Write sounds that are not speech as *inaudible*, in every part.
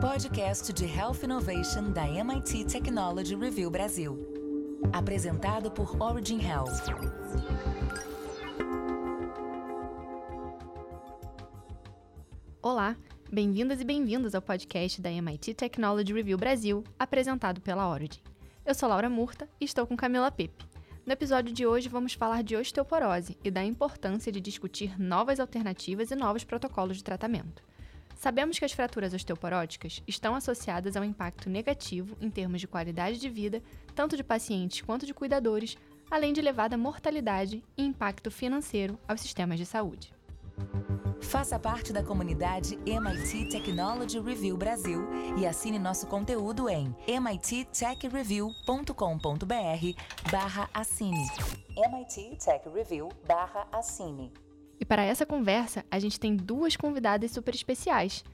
podcast de Health Innovation da MIT Technology Review Brasil. Apresentado por Origin Health. Olá, bem-vindas e bem-vindos ao podcast da MIT Technology Review Brasil, apresentado pela Origin. Eu sou Laura Murta e estou com Camila Pepe. No episódio de hoje vamos falar de osteoporose e da importância de discutir novas alternativas e novos protocolos de tratamento. Sabemos que as fraturas osteoporóticas estão associadas a um impacto negativo em termos de qualidade de vida, tanto de pacientes quanto de cuidadores, além de elevada mortalidade e impacto financeiro aos sistemas de saúde. Faça parte da comunidade MIT Technology Review Brasil e assine nosso conteúdo em mittechreview.com.br barra assine. MIT Tech Review barra assine. E para essa conversa, a gente tem duas convidadas super especiais.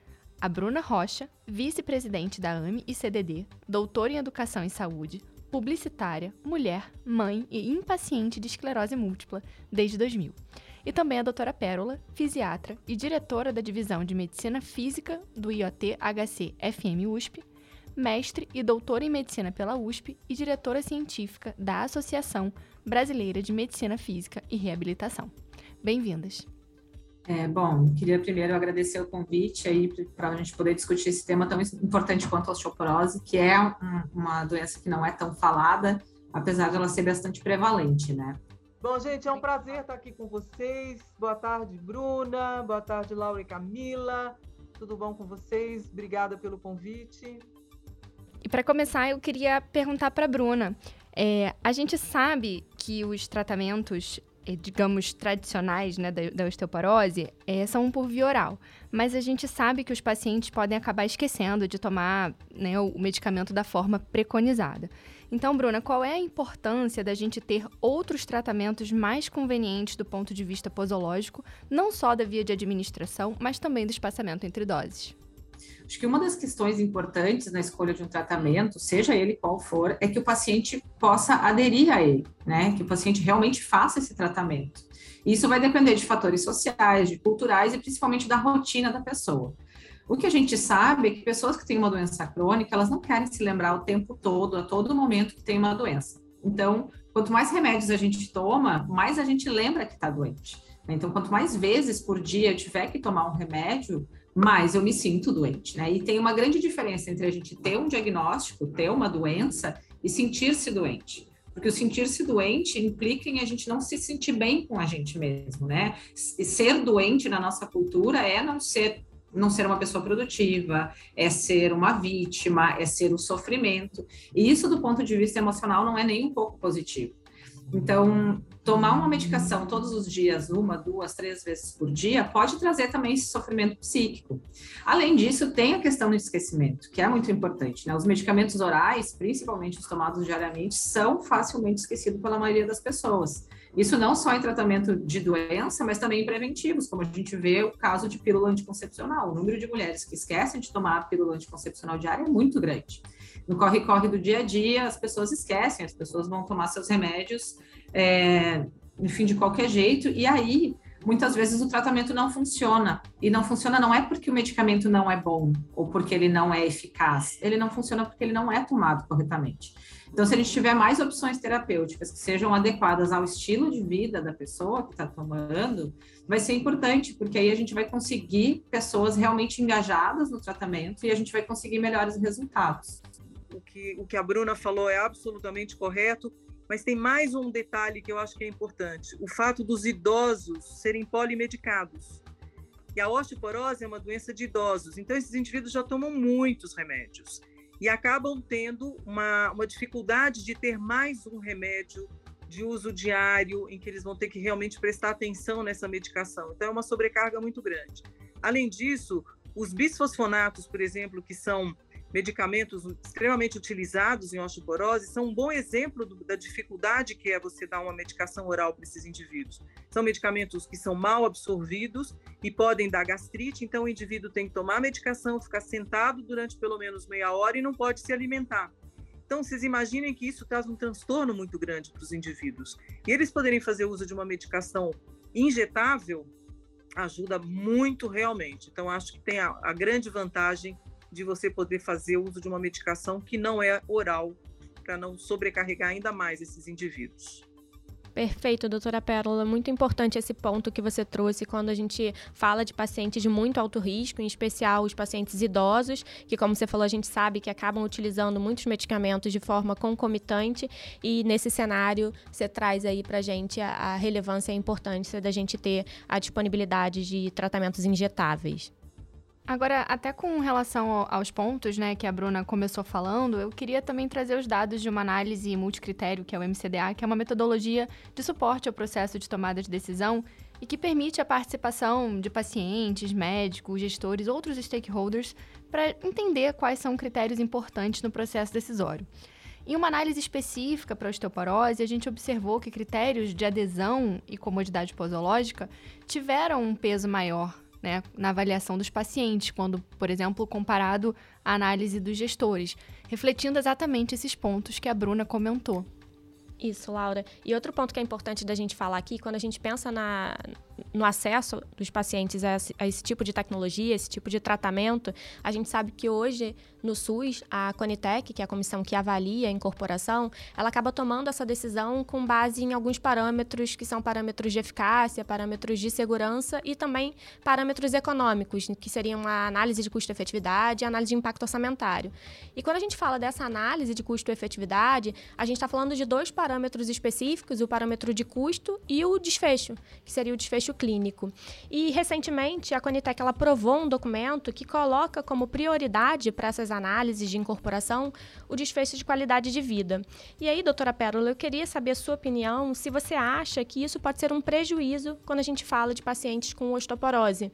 A Bruna Rocha, vice-presidente da AME e CDD, doutora em Educação e Saúde, publicitária, mulher, mãe e impaciente de esclerose múltipla desde 2000. E também a doutora Pérola, fisiatra e diretora da Divisão de Medicina Física do IoT HC FM USP, mestre e doutora em Medicina pela USP e diretora científica da Associação Brasileira de Medicina Física e Reabilitação. Bem-vindas. É, bom, queria primeiro agradecer o convite aí para a gente poder discutir esse tema tão importante quanto a osteoporose, que é um, uma doença que não é tão falada, apesar de ela ser bastante prevalente, né? Bom, gente, é um prazer estar aqui com vocês. Boa tarde, Bruna. Boa tarde, Laura e Camila. Tudo bom com vocês? Obrigada pelo convite. E para começar, eu queria perguntar para a Bruna. É, a gente sabe que os tratamentos digamos, tradicionais né, da, da osteoporose é, são por via oral. Mas a gente sabe que os pacientes podem acabar esquecendo de tomar né, o medicamento da forma preconizada. Então, Bruna, qual é a importância da gente ter outros tratamentos mais convenientes do ponto de vista posológico, não só da via de administração, mas também do espaçamento entre doses? Acho que uma das questões importantes na escolha de um tratamento, seja ele qual for, é que o paciente possa aderir a ele, né? Que o paciente realmente faça esse tratamento. Isso vai depender de fatores sociais, de culturais e principalmente da rotina da pessoa. O que a gente sabe é que pessoas que têm uma doença crônica, elas não querem se lembrar o tempo todo, a todo momento que tem uma doença. Então, quanto mais remédios a gente toma, mais a gente lembra que está doente. Então, quanto mais vezes por dia eu tiver que tomar um remédio, mais eu me sinto doente, né? E tem uma grande diferença entre a gente ter um diagnóstico, ter uma doença e sentir-se doente. Porque o sentir-se doente implica em a gente não se sentir bem com a gente mesmo, né? E ser doente na nossa cultura é não ser não ser uma pessoa produtiva, é ser uma vítima, é ser o sofrimento. E isso, do ponto de vista emocional, não é nem um pouco positivo. Então, tomar uma medicação todos os dias, uma, duas, três vezes por dia, pode trazer também esse sofrimento psíquico. Além disso, tem a questão do esquecimento, que é muito importante. Né? Os medicamentos orais, principalmente os tomados diariamente, são facilmente esquecidos pela maioria das pessoas. Isso não só em tratamento de doença, mas também em preventivos, como a gente vê o caso de pílula anticoncepcional. O número de mulheres que esquecem de tomar pílula anticoncepcional diária é muito grande no corre-corre do dia a dia, as pessoas esquecem, as pessoas vão tomar seus remédios, é, enfim, de qualquer jeito, e aí muitas vezes o tratamento não funciona. E não funciona não é porque o medicamento não é bom ou porque ele não é eficaz, ele não funciona porque ele não é tomado corretamente. Então, se a gente tiver mais opções terapêuticas que sejam adequadas ao estilo de vida da pessoa que está tomando, vai ser importante, porque aí a gente vai conseguir pessoas realmente engajadas no tratamento e a gente vai conseguir melhores resultados o que, o que a Bruna falou é absolutamente correto, mas tem mais um detalhe que eu acho que é importante: o fato dos idosos serem polimedicados. E a osteoporose é uma doença de idosos, então esses indivíduos já tomam muitos remédios e acabam tendo uma, uma dificuldade de ter mais um remédio de uso diário, em que eles vão ter que realmente prestar atenção nessa medicação. Então, é uma sobrecarga muito grande. Além disso, os bisfosfonatos, por exemplo, que são medicamentos extremamente utilizados em osteoporose são um bom exemplo do, da dificuldade que é você dar uma medicação oral para esses indivíduos. São medicamentos que são mal absorvidos e podem dar gastrite, então o indivíduo tem que tomar a medicação, ficar sentado durante pelo menos meia hora e não pode se alimentar. Então, vocês imaginem que isso traz um transtorno muito grande para os indivíduos. E eles poderem fazer uso de uma medicação injetável ajuda muito realmente. Então, acho que tem a, a grande vantagem de você poder fazer uso de uma medicação que não é oral, para não sobrecarregar ainda mais esses indivíduos. Perfeito, doutora Pérola. Muito importante esse ponto que você trouxe quando a gente fala de pacientes de muito alto risco, em especial os pacientes idosos, que, como você falou, a gente sabe que acabam utilizando muitos medicamentos de forma concomitante. E nesse cenário, você traz aí para a gente a relevância e a importância da gente ter a disponibilidade de tratamentos injetáveis. Agora, até com relação aos pontos, né, que a Bruna começou falando, eu queria também trazer os dados de uma análise multicritério, que é o MCDA, que é uma metodologia de suporte ao processo de tomada de decisão e que permite a participação de pacientes, médicos, gestores, outros stakeholders para entender quais são critérios importantes no processo decisório. Em uma análise específica para osteoporose, a gente observou que critérios de adesão e comodidade posológica tiveram um peso maior né, na avaliação dos pacientes, quando, por exemplo, comparado à análise dos gestores, refletindo exatamente esses pontos que a Bruna comentou. Isso, Laura. E outro ponto que é importante da gente falar aqui, quando a gente pensa na, no acesso dos pacientes a esse, a esse, tipo de tecnologia, esse tipo de tratamento, a gente sabe que hoje no SUS, a Conitec, que é a comissão que avalia a incorporação, ela acaba tomando essa decisão com base em alguns parâmetros que são parâmetros de eficácia, parâmetros de segurança e também parâmetros econômicos, que seriam a análise de custo-efetividade e a análise de impacto orçamentário. E quando a gente fala dessa análise de custo-efetividade, a gente está falando de dois parâmetros específicos, o parâmetro de custo e o desfecho, que seria o desfecho clínico. E recentemente a Conitec ela aprovou um documento que coloca como prioridade para essas análises de incorporação o desfecho de qualidade de vida. E aí, doutora Pérola, eu queria saber a sua opinião se você acha que isso pode ser um prejuízo quando a gente fala de pacientes com osteoporose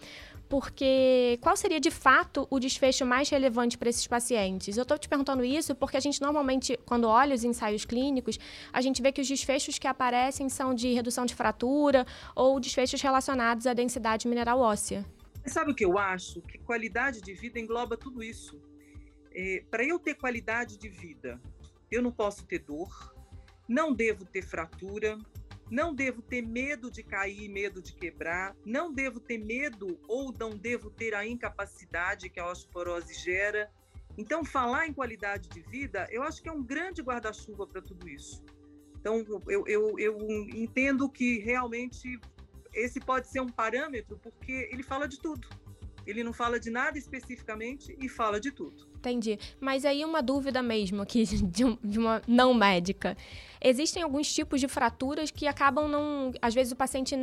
porque qual seria de fato o desfecho mais relevante para esses pacientes? Eu estou te perguntando isso porque a gente normalmente, quando olha os ensaios clínicos, a gente vê que os desfechos que aparecem são de redução de fratura ou desfechos relacionados à densidade mineral óssea. Sabe o que eu acho? Que qualidade de vida engloba tudo isso. É, para eu ter qualidade de vida, eu não posso ter dor, não devo ter fratura, não devo ter medo de cair, medo de quebrar. Não devo ter medo ou não devo ter a incapacidade que a osteoporose gera. Então, falar em qualidade de vida, eu acho que é um grande guarda-chuva para tudo isso. Então, eu, eu, eu entendo que realmente esse pode ser um parâmetro, porque ele fala de tudo. Ele não fala de nada especificamente e fala de tudo. Entendi. Mas aí uma dúvida mesmo aqui *laughs* de, um, uma não médica. Existem alguns tipos de fraturas que acabam não. Às vezes o paciente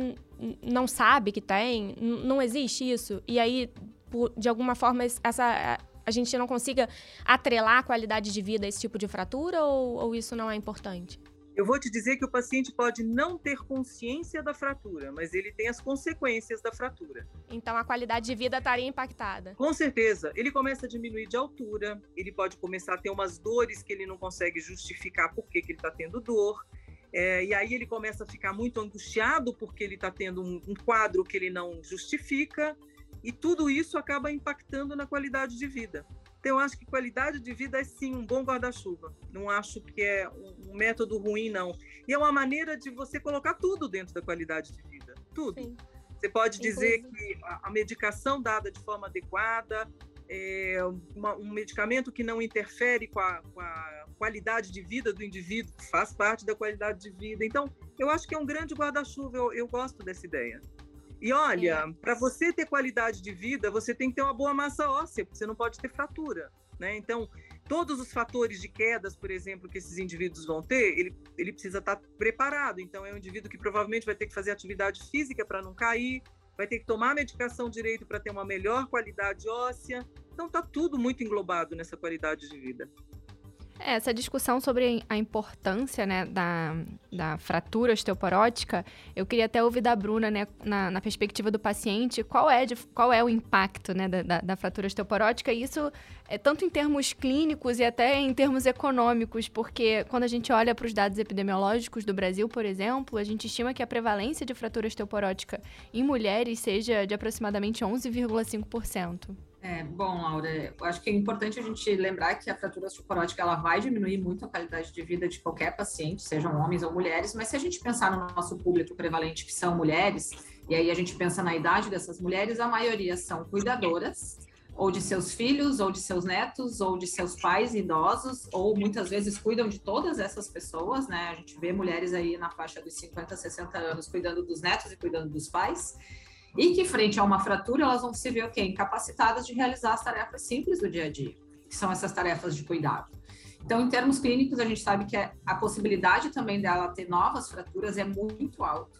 não sabe que tem, não existe isso. E aí, por, de alguma forma, essa, a gente não consiga atrelar a qualidade de vida a esse tipo de fratura ou, ou isso não é importante? Eu vou te dizer que o paciente pode não ter consciência da fratura, mas ele tem as consequências da fratura. Então a qualidade de vida estaria impactada. Com certeza. Ele começa a diminuir de altura, ele pode começar a ter umas dores que ele não consegue justificar por que, ele está tendo dor. É, e aí ele começa a ficar muito angustiado porque ele está tendo um, um quadro que ele não justifica, e tudo isso acaba impactando na qualidade de vida. Então, eu acho que qualidade de vida é sim um bom guarda-chuva. Não acho que é um método ruim, não. E é uma maneira de você colocar tudo dentro da qualidade de vida. Tudo. Sim. Você pode dizer Inclusive. que a medicação dada de forma adequada, é uma, um medicamento que não interfere com a, com a, qualidade de vida do indivíduo, faz parte da qualidade de vida. Então, eu acho que é um grande guarda-chuva. Eu, eu gosto dessa ideia. E olha, é. para você ter qualidade de vida, você tem que ter uma boa massa óssea, porque você não pode ter fratura, né? Então, todos os fatores de quedas, por exemplo, que esses indivíduos vão ter, ele, ele precisa estar tá preparado. Então, é um indivíduo que provavelmente vai ter que fazer atividade física para não cair, vai ter que tomar medicação direito para ter uma melhor qualidade óssea. Então, está tudo muito englobado nessa qualidade de vida. É, essa discussão sobre a importância né, da, da fratura osteoporótica, eu queria até ouvir da Bruna, né, na, na perspectiva do paciente, qual é, de, qual é o impacto né, da, da, fratura osteoporótica, e isso é tanto em termos clínicos e até em termos econômicos, porque quando a gente olha para os dados epidemiológicos do Brasil, por exemplo, a gente estima que a prevalência de fratura osteoporótica em mulheres seja de aproximadamente 11,5%. É, bom, Laura, eu acho que é importante a gente lembrar que a fratura osteoporótica ela vai diminuir muito a qualidade de vida de qualquer paciente, sejam homens ou mulheres, mas se a gente pensar no nosso público prevalente, que são mulheres, e aí a gente pensa na idade dessas mulheres, a maioria são cuidadoras, ou de seus filhos, ou de seus netos, ou de seus pais idosos, ou muitas vezes cuidam de todas essas pessoas, né? A gente vê mulheres aí na faixa dos 50, 60 anos cuidando dos netos e cuidando dos pais, e que frente a uma fratura elas vão se ver o quê? Incapacitadas de realizar as tarefas simples do dia a dia, que são essas tarefas de cuidado. Então, em termos clínicos, a gente sabe que a possibilidade também dela ter novas fraturas é muito alta.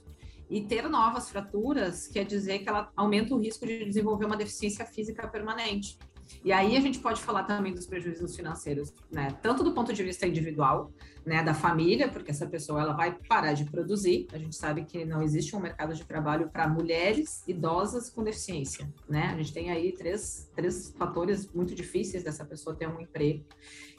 E ter novas fraturas quer dizer que ela aumenta o risco de desenvolver uma deficiência física permanente. E aí a gente pode falar também dos prejuízos financeiros, né? Tanto do ponto de vista individual, né, da família, porque essa pessoa ela vai parar de produzir. A gente sabe que não existe um mercado de trabalho para mulheres idosas com deficiência, né? A gente tem aí três, três fatores muito difíceis dessa pessoa ter um emprego.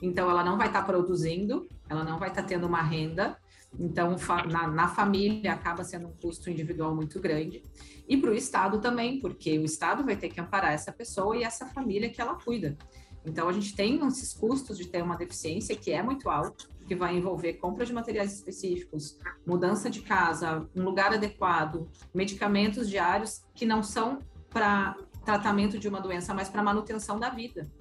Então ela não vai estar tá produzindo, ela não vai estar tá tendo uma renda então, na, na, família acaba sendo um custo individual muito grande. E para o Estado também, porque o Estado vai ter que amparar essa pessoa e essa família que ela cuida. Então, a gente tem esses custos de ter uma deficiência que é muito alto, que vai envolver compra de materiais específicos, mudança de casa, um lugar adequado, medicamentos diários que não são para tratamento de uma doença, mas para manutenção da vida.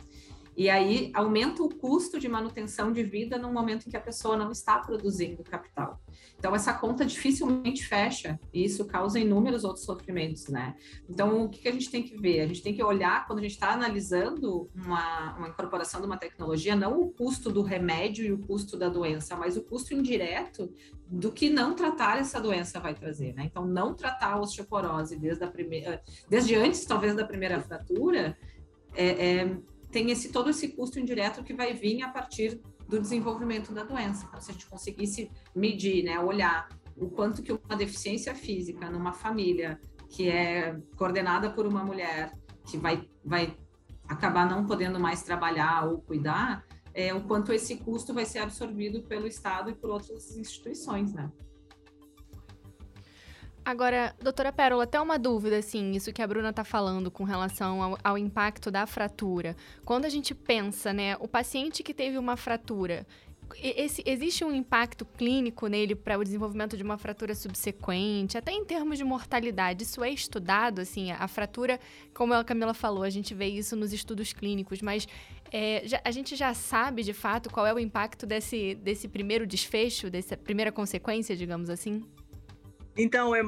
E aí aumenta o custo de manutenção de vida no momento em que a pessoa não está produzindo capital. Então essa conta dificilmente fecha e isso causa inúmeros outros sofrimentos, né? Então o que, a gente tem que ver? A gente tem que olhar quando a gente está analisando uma, uma incorporação de uma tecnologia, não o custo do remédio e o custo da doença, mas o custo indireto do que não tratar essa doença vai trazer, né? Então não tratar a osteoporose desde a primeira, desde antes talvez da primeira fratura é, é tem esse todo esse custo indireto que vai vir a partir do desenvolvimento da doença. Então, se a gente conseguisse medir, né, olhar o quanto que uma deficiência física numa família que é coordenada por uma mulher que vai, vai acabar não podendo mais trabalhar ou cuidar, é, o quanto esse custo vai ser absorvido pelo Estado e por outras instituições, né? Agora, doutora Pérola, até uma dúvida, assim, isso que a Bruna está falando com relação ao, ao, impacto da fratura. Quando a gente pensa, né, o paciente que teve uma fratura, esse, existe um impacto clínico nele para o desenvolvimento de uma fratura subsequente, até em termos de mortalidade? Isso é estudado, assim, a, fratura, como a Camila falou, a gente vê isso nos estudos clínicos, mas é, já, a gente já sabe, de fato, qual é o impacto desse, desse primeiro desfecho, dessa primeira consequência, digamos assim? Então, é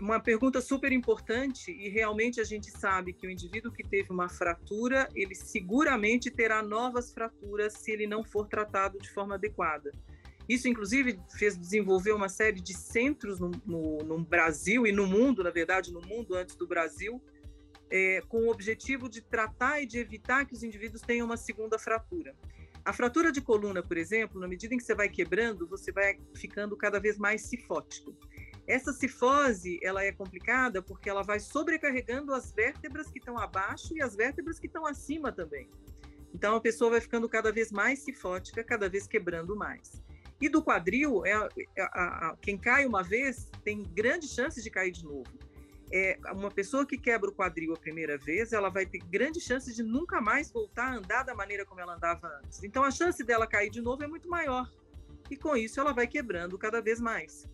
uma pergunta super importante e realmente a gente sabe que o indivíduo que teve uma fratura, ele seguramente terá novas fraturas se ele não for tratado de forma adequada. Isso, inclusive, fez desenvolver uma série de centros no, no, no Brasil e no mundo, na verdade, no mundo antes do Brasil, é, com o objetivo de tratar e de evitar que os indivíduos tenham uma segunda fratura. A fratura de coluna, por exemplo, na medida em que você vai quebrando, você vai ficando cada vez mais cifótico. Essa cifose, ela é complicada porque ela vai sobrecarregando as vértebras que estão abaixo e as vértebras que estão acima também. Então a pessoa vai ficando cada vez mais cifótica, cada vez quebrando mais. E do quadril, é, é a, a, quem cai uma vez tem grandes chances de cair de novo. É, uma pessoa que quebra o quadril a primeira vez, ela vai ter grandes chances de nunca mais voltar a andar da maneira como ela andava antes. Então a chance dela cair de novo é muito maior. E com isso ela vai quebrando cada vez mais.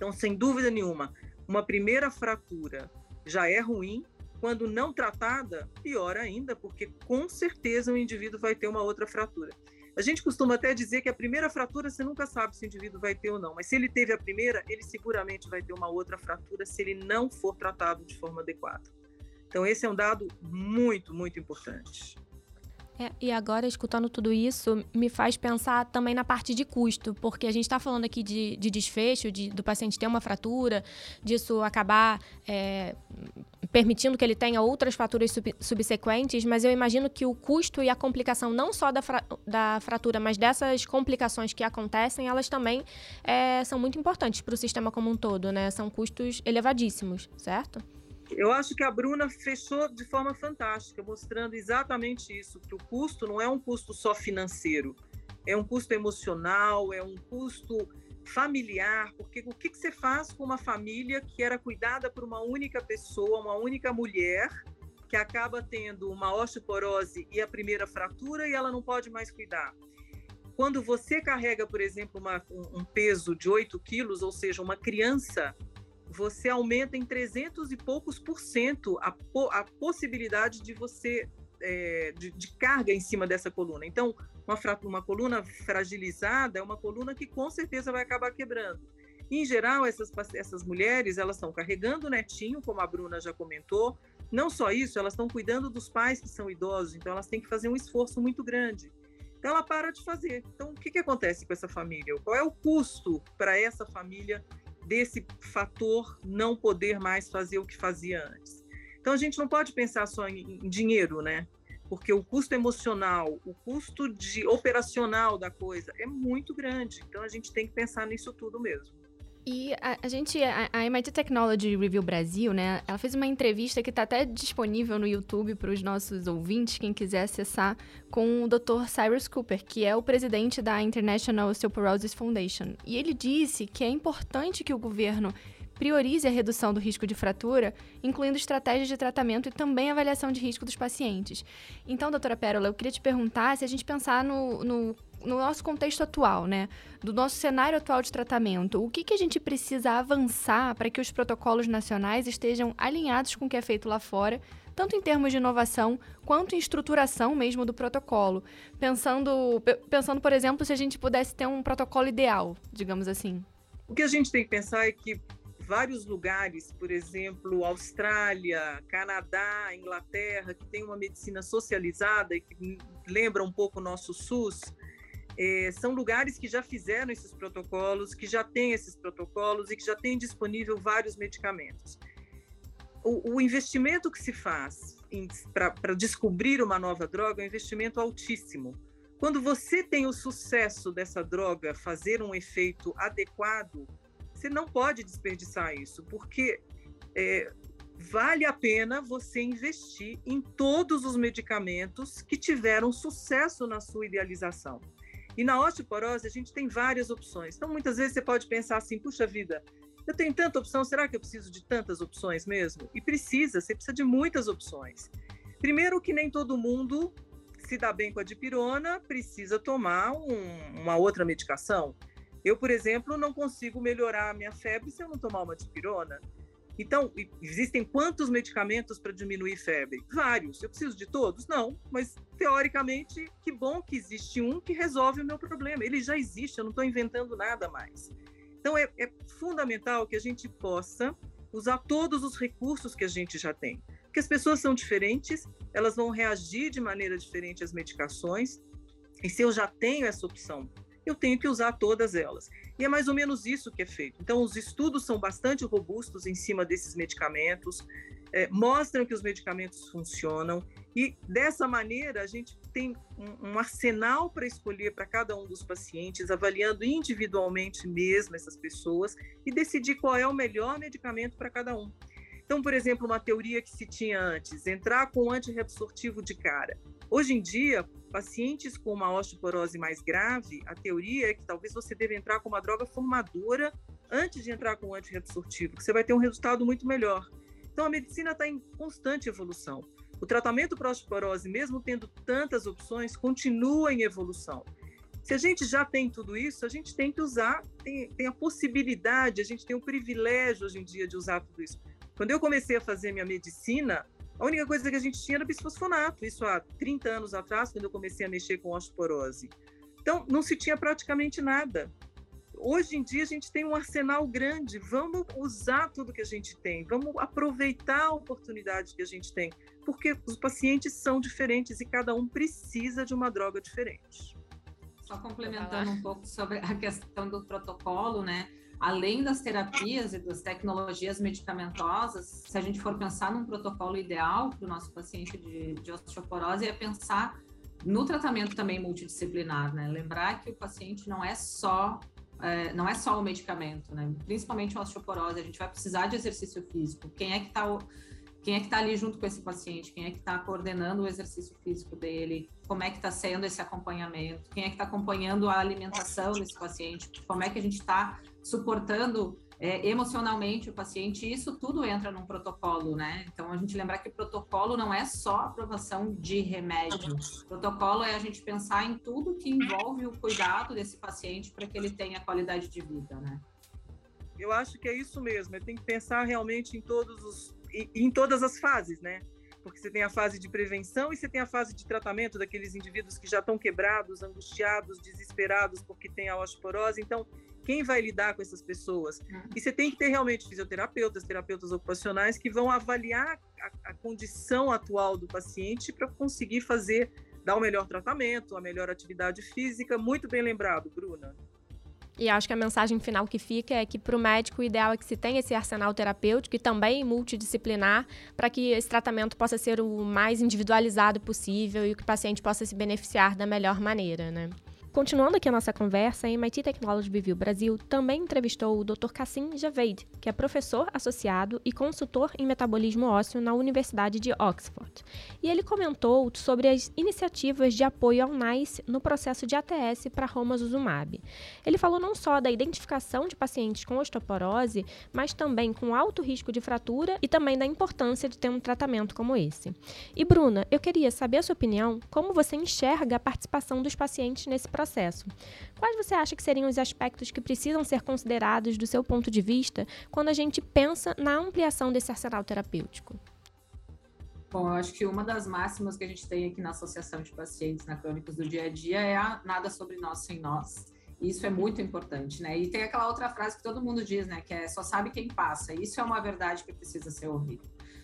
Então, sem dúvida nenhuma, uma primeira fratura já é ruim, quando não tratada, pior ainda, porque com certeza o indivíduo vai ter uma outra fratura. A gente costuma até dizer que a primeira fratura você nunca sabe se o indivíduo vai ter ou não, mas se ele teve a primeira, ele seguramente vai ter uma outra fratura se ele não for tratado de forma adequada. Então, esse é um dado muito, muito importante. É, e agora, escutando tudo isso, me faz pensar também na parte de custo, porque a gente está falando aqui de, de desfecho, de, do paciente ter uma fratura, disso acabar é, permitindo que ele tenha outras fraturas sub, subsequentes, mas eu imagino que o custo e a complicação, não só da, fra, da fratura, mas dessas complicações que acontecem, elas também é, são muito importantes para o sistema como um todo, né? São custos elevadíssimos, certo? Eu acho que a Bruna fechou de forma fantástica, mostrando exatamente isso, que o custo não é um custo só financeiro, é um custo emocional, é um custo familiar, porque o que, que você faz com uma família que era cuidada por uma única pessoa, uma única mulher, que acaba tendo uma osteoporose e a primeira fratura e ela não pode mais cuidar? Quando você carrega, por exemplo, uma, um peso de 8 quilos, ou seja, uma criança você aumenta em 300 e poucos por cento a, a possibilidade de você é, de, de, carga em cima dessa coluna. Então, uma, uma coluna fragilizada é uma coluna que com certeza vai acabar quebrando. Em geral, essas, essas mulheres, elas estão carregando o netinho, como a Bruna já comentou. Não só isso, elas estão cuidando dos pais que são idosos, então elas têm que fazer um esforço muito grande. Então ela para de fazer. Então o que, que acontece com essa família? Qual é o custo para essa família desse fator não poder mais fazer o que fazia antes? Então a gente não pode pensar só em, em dinheiro, né? Porque o custo emocional, o custo de operacional da coisa é muito grande. Então a gente tem que pensar nisso tudo mesmo. E a, a gente, a, a, MIT Technology Review Brasil, né, ela fez uma entrevista que está até disponível no YouTube para os nossos ouvintes, quem quiser acessar, com o Dr. Cyrus Cooper, que é o presidente da International Osteoporosis Foundation. E ele disse que é importante que o governo priorize a redução do risco de fratura, incluindo estratégias de tratamento e também avaliação de risco dos pacientes. Então, doutora Pérola, eu queria te perguntar se a gente pensar no, no no nosso contexto atual, né, do nosso cenário atual de tratamento, o que, que a gente precisa avançar para que os protocolos nacionais estejam alinhados com o que é feito lá fora, tanto em termos de inovação quanto em estruturação mesmo do protocolo? Pensando, pensando, por exemplo, se a gente pudesse ter um protocolo ideal, digamos assim. O que a gente tem que pensar é que vários lugares, por exemplo, Austrália, Canadá, Inglaterra, que tem uma medicina socializada e que lembra um pouco o nosso SUS, é, são lugares que já fizeram esses protocolos, que já têm esses protocolos e que já têm disponível vários medicamentos. O, o investimento que se faz para descobrir uma nova droga é um investimento altíssimo. Quando você tem o sucesso dessa droga fazer um efeito adequado, você não pode desperdiçar isso, porque é, vale a pena você investir em todos os medicamentos que tiveram sucesso na sua idealização. E na osteoporose a gente tem várias opções. Então muitas vezes você pode pensar assim, puxa vida, eu tenho tanta opção, será que eu preciso de tantas opções mesmo? E precisa, você precisa de muitas opções. Primeiro que nem todo mundo se dá bem com a dipirona, precisa tomar um, uma outra medicação. Eu, por exemplo, não consigo melhorar a minha febre se eu não tomar uma dipirona. Então, existem quantos medicamentos para diminuir febre? Vários. Eu preciso de todos? Não, mas teoricamente, que bom que existe um que resolve o meu problema. Ele já existe, eu não estou inventando nada mais. Então, é, é fundamental que a gente possa usar todos os recursos que a gente já tem. Porque as pessoas são diferentes, elas vão reagir de maneira diferente às medicações, e se eu já tenho essa opção eu tenho que usar todas elas. E é mais ou menos isso que é feito. Então, os estudos são bastante robustos em cima desses medicamentos, é, mostram que os medicamentos funcionam, e dessa maneira a gente tem um, um arsenal para escolher para cada um dos pacientes, avaliando individualmente mesmo essas pessoas e decidir qual é o melhor medicamento para cada um. Então, por exemplo, uma teoria que se tinha antes, entrar com antirreabsortivo de cara. Hoje em dia, pacientes com uma osteoporose mais grave, a teoria é que talvez você deva entrar com uma droga formadora antes de entrar com o antirreabsortivo, que você vai ter um resultado muito melhor. Então, a medicina está em constante evolução. O tratamento para osteoporose, mesmo tendo tantas opções, continua em evolução. Se a gente já tem tudo isso, a gente tem que usar, tem, tem a possibilidade, a gente tem o privilégio hoje em dia de usar tudo isso. Quando eu comecei a fazer minha medicina, a única coisa que a gente tinha era bisfosfonato, isso há 30 anos atrás, quando eu comecei a mexer com osteoporose. Então, não se tinha praticamente nada. Hoje em dia, a gente tem um arsenal grande. Vamos usar tudo que a gente tem, vamos aproveitar a oportunidade que a gente tem, porque os pacientes são diferentes e cada um precisa de uma droga diferente. Só complementando um pouco sobre a questão do protocolo, né? Além das terapias e das tecnologias medicamentosas, se a gente for pensar num protocolo ideal para o nosso paciente de, de osteoporose, é pensar no tratamento também multidisciplinar, né? Lembrar que o paciente não é só é, não é só o medicamento, né? Principalmente a osteoporose, a gente vai precisar de exercício físico. Quem é que está quem é que está ali junto com esse paciente? Quem é que está coordenando o exercício físico dele? Como é que está sendo esse acompanhamento? Quem é que está acompanhando a alimentação desse paciente? Como é que a gente está suportando é, emocionalmente o paciente, isso tudo entra num protocolo, né? Então a gente lembrar que o protocolo não é só aprovação de remédio. O protocolo é a gente pensar em tudo que envolve o cuidado desse paciente para que ele tenha qualidade de vida, né? Eu acho que é isso mesmo. Tem que pensar realmente em todos os, em, em todas as fases, né? porque você tem a fase de prevenção e você tem a fase de tratamento daqueles indivíduos que já estão quebrados, angustiados, desesperados porque tem a osteoporose. Então, quem vai lidar com essas pessoas? Uhum. E você tem que ter realmente fisioterapeutas, terapeutas ocupacionais que vão avaliar a, a condição atual do paciente para conseguir fazer, dar o melhor tratamento, a melhor atividade física. Muito bem lembrado, Bruna. E acho que a mensagem final que fica é que para o médico o ideal é que se tenha esse arsenal terapêutico e também multidisciplinar para que esse tratamento possa ser o mais individualizado possível e que o paciente possa se beneficiar da melhor maneira, né? Continuando aqui a nossa conversa, a MIT Technology Review Brasil também entrevistou o Dr. Cassim Javed, que é professor associado e consultor em metabolismo ósseo na Universidade de Oxford. E ele comentou sobre as iniciativas de apoio ao NICE no processo de ATS para romosozumab. Ele falou não só da identificação de pacientes com osteoporose, mas também com alto risco de fratura e também da importância de ter um tratamento como esse. E Bruna, eu queria saber a sua opinião, como você enxerga a participação dos pacientes nesse processo processo. Quais você acha que seriam os aspectos que precisam ser considerados do seu ponto de vista quando a gente pensa na ampliação desse arsenal terapêutico? Bom, eu acho que uma das máximas que a gente tem aqui na Associação de Pacientes na Crônicas do Dia a Dia é a nada sobre nós sem nós. Isso é muito importante, né? E tem aquela outra frase que todo mundo diz, né? Que é só sabe quem passa. Isso é uma verdade que precisa ser ouvida.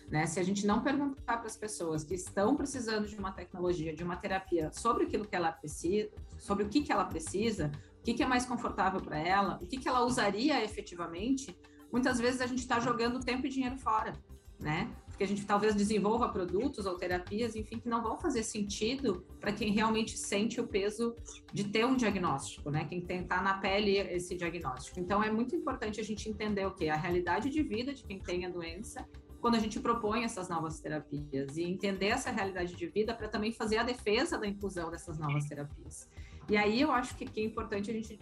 Né? Se a gente não perguntar para as pessoas que estão precisando de uma tecnologia, de uma terapia, sobre aquilo que ela precisa, sobre o que, que ela precisa, o que, que é mais confortável para ela, o que, que ela usaria efetivamente, muitas vezes a gente está jogando tempo e dinheiro fora, né? Porque a gente talvez desenvolva produtos ou terapias, enfim, que não vão fazer sentido para quem realmente sente o peso de ter um diagnóstico, né? Quem tentar na pele esse diagnóstico. Então é muito importante a gente entender o que a realidade de vida de quem tem a doença quando a gente propõe essas novas terapias e entender essa realidade de vida para também fazer a defesa da inclusão dessas novas terapias. E aí eu acho que é importante a gente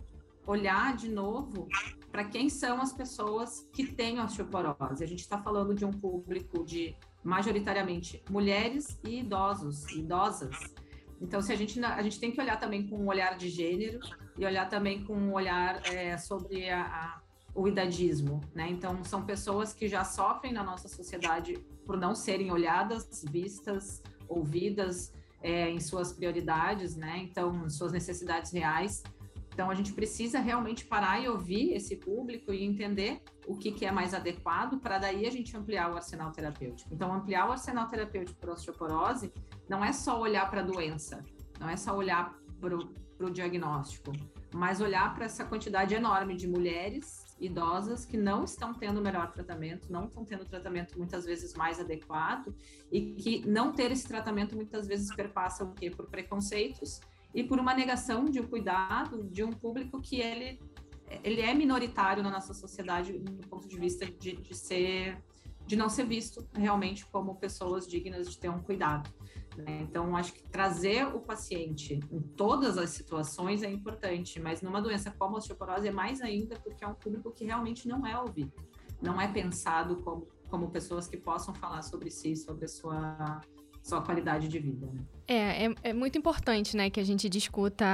olhar de novo para quem são as pessoas que têm osteoporose. A gente está falando de um público de majoritariamente mulheres e idosos, idosas. Então, se a gente a gente tem que olhar também com um olhar de gênero e olhar também com um olhar é, sobre a, a o idadismo, né? Então são pessoas que já sofrem na nossa sociedade por não serem olhadas, vistas, ouvidas é, em suas prioridades, né? Então suas necessidades reais. Então a gente precisa realmente parar e ouvir esse público e entender o que, que é mais adequado para daí a gente ampliar o arsenal terapêutico. Então ampliar o arsenal terapêutico para osteoporose não é só olhar para a doença, não é só olhar para o diagnóstico, mas olhar para essa quantidade enorme de mulheres idosas que não estão tendo o melhor tratamento, não estão tendo tratamento muitas vezes mais adequado e que não ter esse tratamento muitas vezes perpassa o quê? Por preconceitos e por uma negação de um cuidado de um público que ele, ele é minoritário na nossa sociedade do ponto de vista de, de ser de não ser visto realmente como pessoas dignas de ter um cuidado. Né? Então, acho que trazer o paciente em todas as situações é importante, mas numa doença como a osteoporose é mais ainda porque é um público que realmente não é ouvido, não é pensado como, como pessoas que possam falar sobre si, sobre a sua, sua qualidade de vida. Né? É, é, é, muito importante, né, que a gente discuta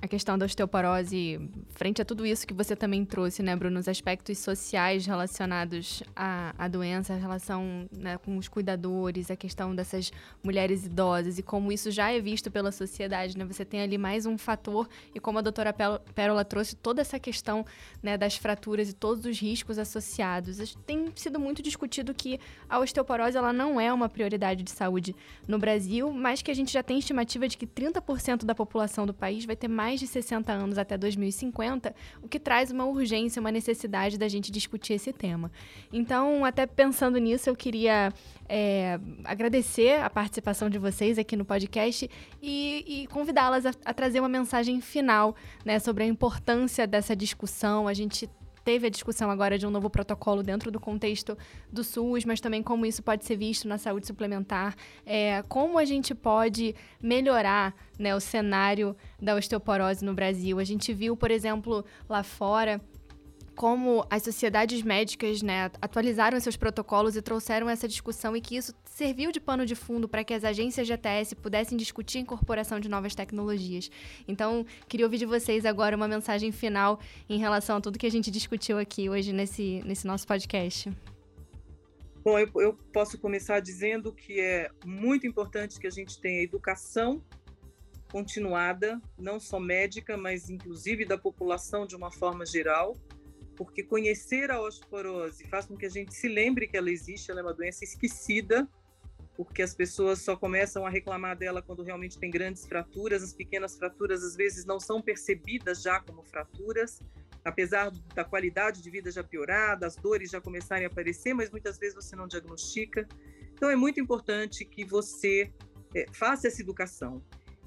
a questão da osteoporose frente a tudo isso que você também trouxe, né, Bruno, os aspectos sociais relacionados à, à doença, a relação né, com os cuidadores, a questão dessas mulheres idosas e como isso já é visto pela sociedade, né, você tem ali mais um fator e como a doutora Pérola trouxe toda essa questão, né, das fraturas e todos os riscos associados. Tem sido muito discutido que a osteoporose, ela não é uma prioridade de saúde no Brasil, mas que a gente gente já tem estimativa de que 30% da população do país vai ter mais de 60 anos até 2050, o que traz uma urgência, uma necessidade da gente discutir esse tema. Então, até pensando nisso, eu queria é, agradecer a participação de vocês aqui no podcast e, e convidá-las a, a, trazer uma mensagem final né, sobre a importância dessa discussão. A gente teve a discussão agora de um novo protocolo dentro do contexto do SUS, mas também como isso pode ser visto na saúde suplementar, é, como a gente pode melhorar né, o cenário da osteoporose no Brasil. A gente viu, por exemplo, lá fora como as sociedades médicas né, atualizaram seus protocolos e trouxeram essa discussão e que isso serviu de pano de fundo para que as agências de ATS pudessem discutir a incorporação de novas tecnologias. Então, queria ouvir de vocês agora uma mensagem final em relação a tudo que a gente discutiu aqui hoje nesse, nesse nosso podcast. Bom, eu, eu, posso começar dizendo que é muito importante que a gente tenha educação continuada, não só médica, mas inclusive da população de uma forma geral, porque conhecer a osteoporose faz com que a gente se lembre que ela existe, ela é uma doença esquecida, porque as pessoas só começam a reclamar dela quando realmente tem grandes fraturas, as pequenas fraturas às vezes não são percebidas já como fraturas, apesar da qualidade de vida já piorar, das dores já começarem a aparecer, mas muitas vezes você não diagnostica. Então é muito importante que você é, faça essa educação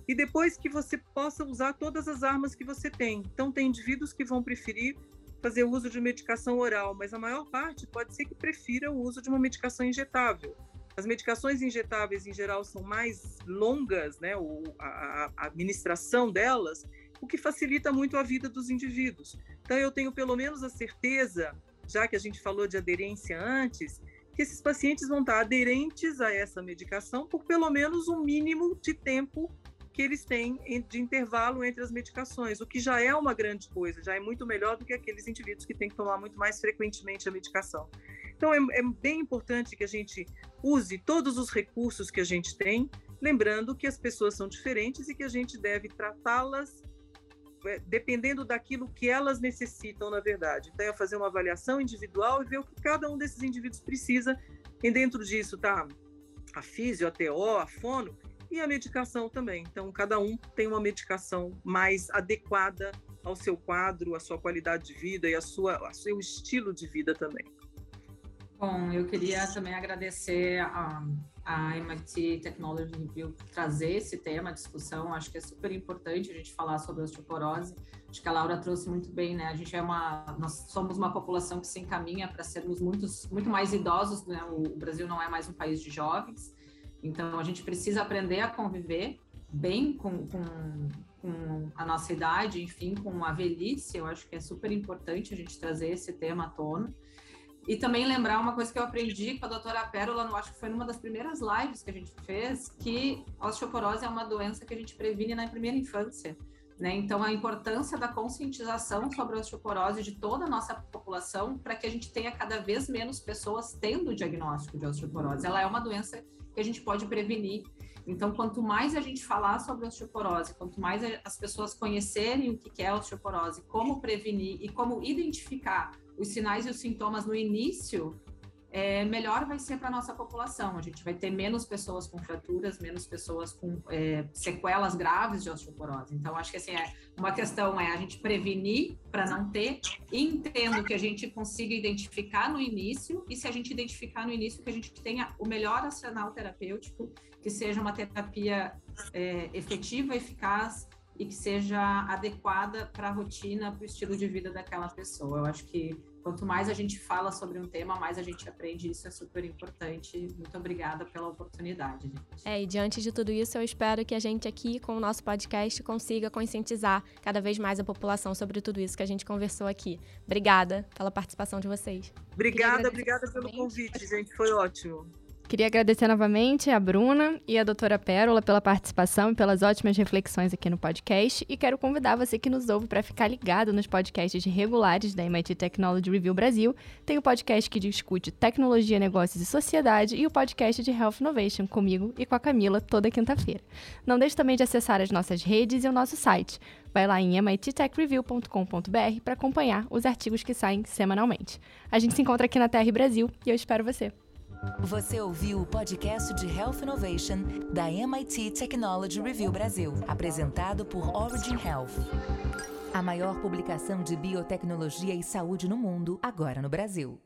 e depois que você possa usar todas as armas que você tem. Então, tem indivíduos que vão preferir fazer uso de medicação oral, mas a maior parte pode ser que prefira o uso de uma medicação injetável. As medicações injetáveis, em geral, são mais longas, né, a, a administração delas, o que facilita muito a vida dos indivíduos. Então, eu tenho pelo menos a certeza, já que a gente falou de aderência antes, que esses pacientes vão estar aderentes a essa medicação por pelo menos um mínimo de tempo que eles têm de intervalo entre as medicações, o que já é uma grande coisa, já é muito melhor do que aqueles indivíduos que têm que tomar muito mais frequentemente a medicação. Então, é, é bem importante que a gente use todos os recursos que a gente tem, lembrando que as pessoas são diferentes e que a gente deve tratá-las é, dependendo daquilo que elas necessitam, na verdade. Então, é fazer uma avaliação individual e ver o que cada um desses indivíduos precisa. E dentro disso tá a físio, a TO, a fono, e a medicação também. Então, cada um tem uma medicação mais adequada ao seu quadro, à sua qualidade de vida e a sua, ao seu estilo de vida também. Bom, eu queria também agradecer a, a MIT Technology Review por trazer esse tema à discussão. Acho que é super importante a gente falar sobre osteoporose. Acho que a Laura trouxe muito bem, né? A gente é uma, nós somos uma população que se encaminha para sermos muitos, muito mais idosos, né? O Brasil não é mais um país de jovens. Então, a gente precisa aprender a conviver bem com, com, com, a nossa idade, enfim, com a velhice. Eu acho que é super importante a gente trazer esse tema à tona. E também lembrar uma coisa que eu aprendi com a doutora Pérola, acho que foi numa das primeiras lives que a gente fez, que a osteoporose é uma doença que a gente previne na primeira infância. Né? Então, a importância da conscientização sobre a osteoporose de toda a nossa população para que a gente tenha cada vez menos pessoas tendo o diagnóstico de osteoporose. Ela é uma doença que a gente pode prevenir. Então, quanto mais a gente falar sobre osteoporose, quanto mais as pessoas conhecerem o que é osteoporose, como prevenir e como identificar os sinais e os sintomas no início é, melhor vai ser para a nossa população. A gente vai ter menos pessoas com fraturas, menos pessoas com é, sequelas graves de osteoporose. Então, acho que assim, é, uma questão é a gente prevenir para não ter, entendo que a gente consiga identificar no início, e se a gente identificar no início, que a gente tenha o melhor arsenal terapêutico, que seja uma terapia é, efetiva, eficaz e que seja adequada para a rotina, para o estilo de vida daquela pessoa. Eu acho que quanto mais a gente fala sobre um tema, mais a gente aprende. Isso é super importante. Muito obrigada pela oportunidade. Gente. É, e diante de tudo isso, eu espero que a gente aqui, com o nosso podcast, consiga conscientizar cada vez mais a população sobre tudo isso que a gente conversou aqui. Obrigada pela participação de vocês. Obrigada, obrigada pelo convite, gente. Foi ótimo. Queria agradecer novamente a Bruna e a doutora Pérola pela participação e pelas ótimas reflexões aqui no podcast. E quero convidar você que nos ouve para ficar ligado nos podcasts regulares da MIT Technology Review Brasil. Tem o podcast que discute tecnologia, negócios e sociedade e o podcast de Health Innovation comigo e com a Camila toda quinta-feira. Não deixe também de acessar as nossas redes e o nosso site. Vai lá em mittechreview.com.br para acompanhar os artigos que saem semanalmente. A gente se encontra aqui na TR Brasil e eu espero você. Você ouviu o podcast de Health Innovation da MIT Technology Review Brasil, apresentado por Origin Health. A maior publicação de biotecnologia e saúde no mundo, agora no Brasil.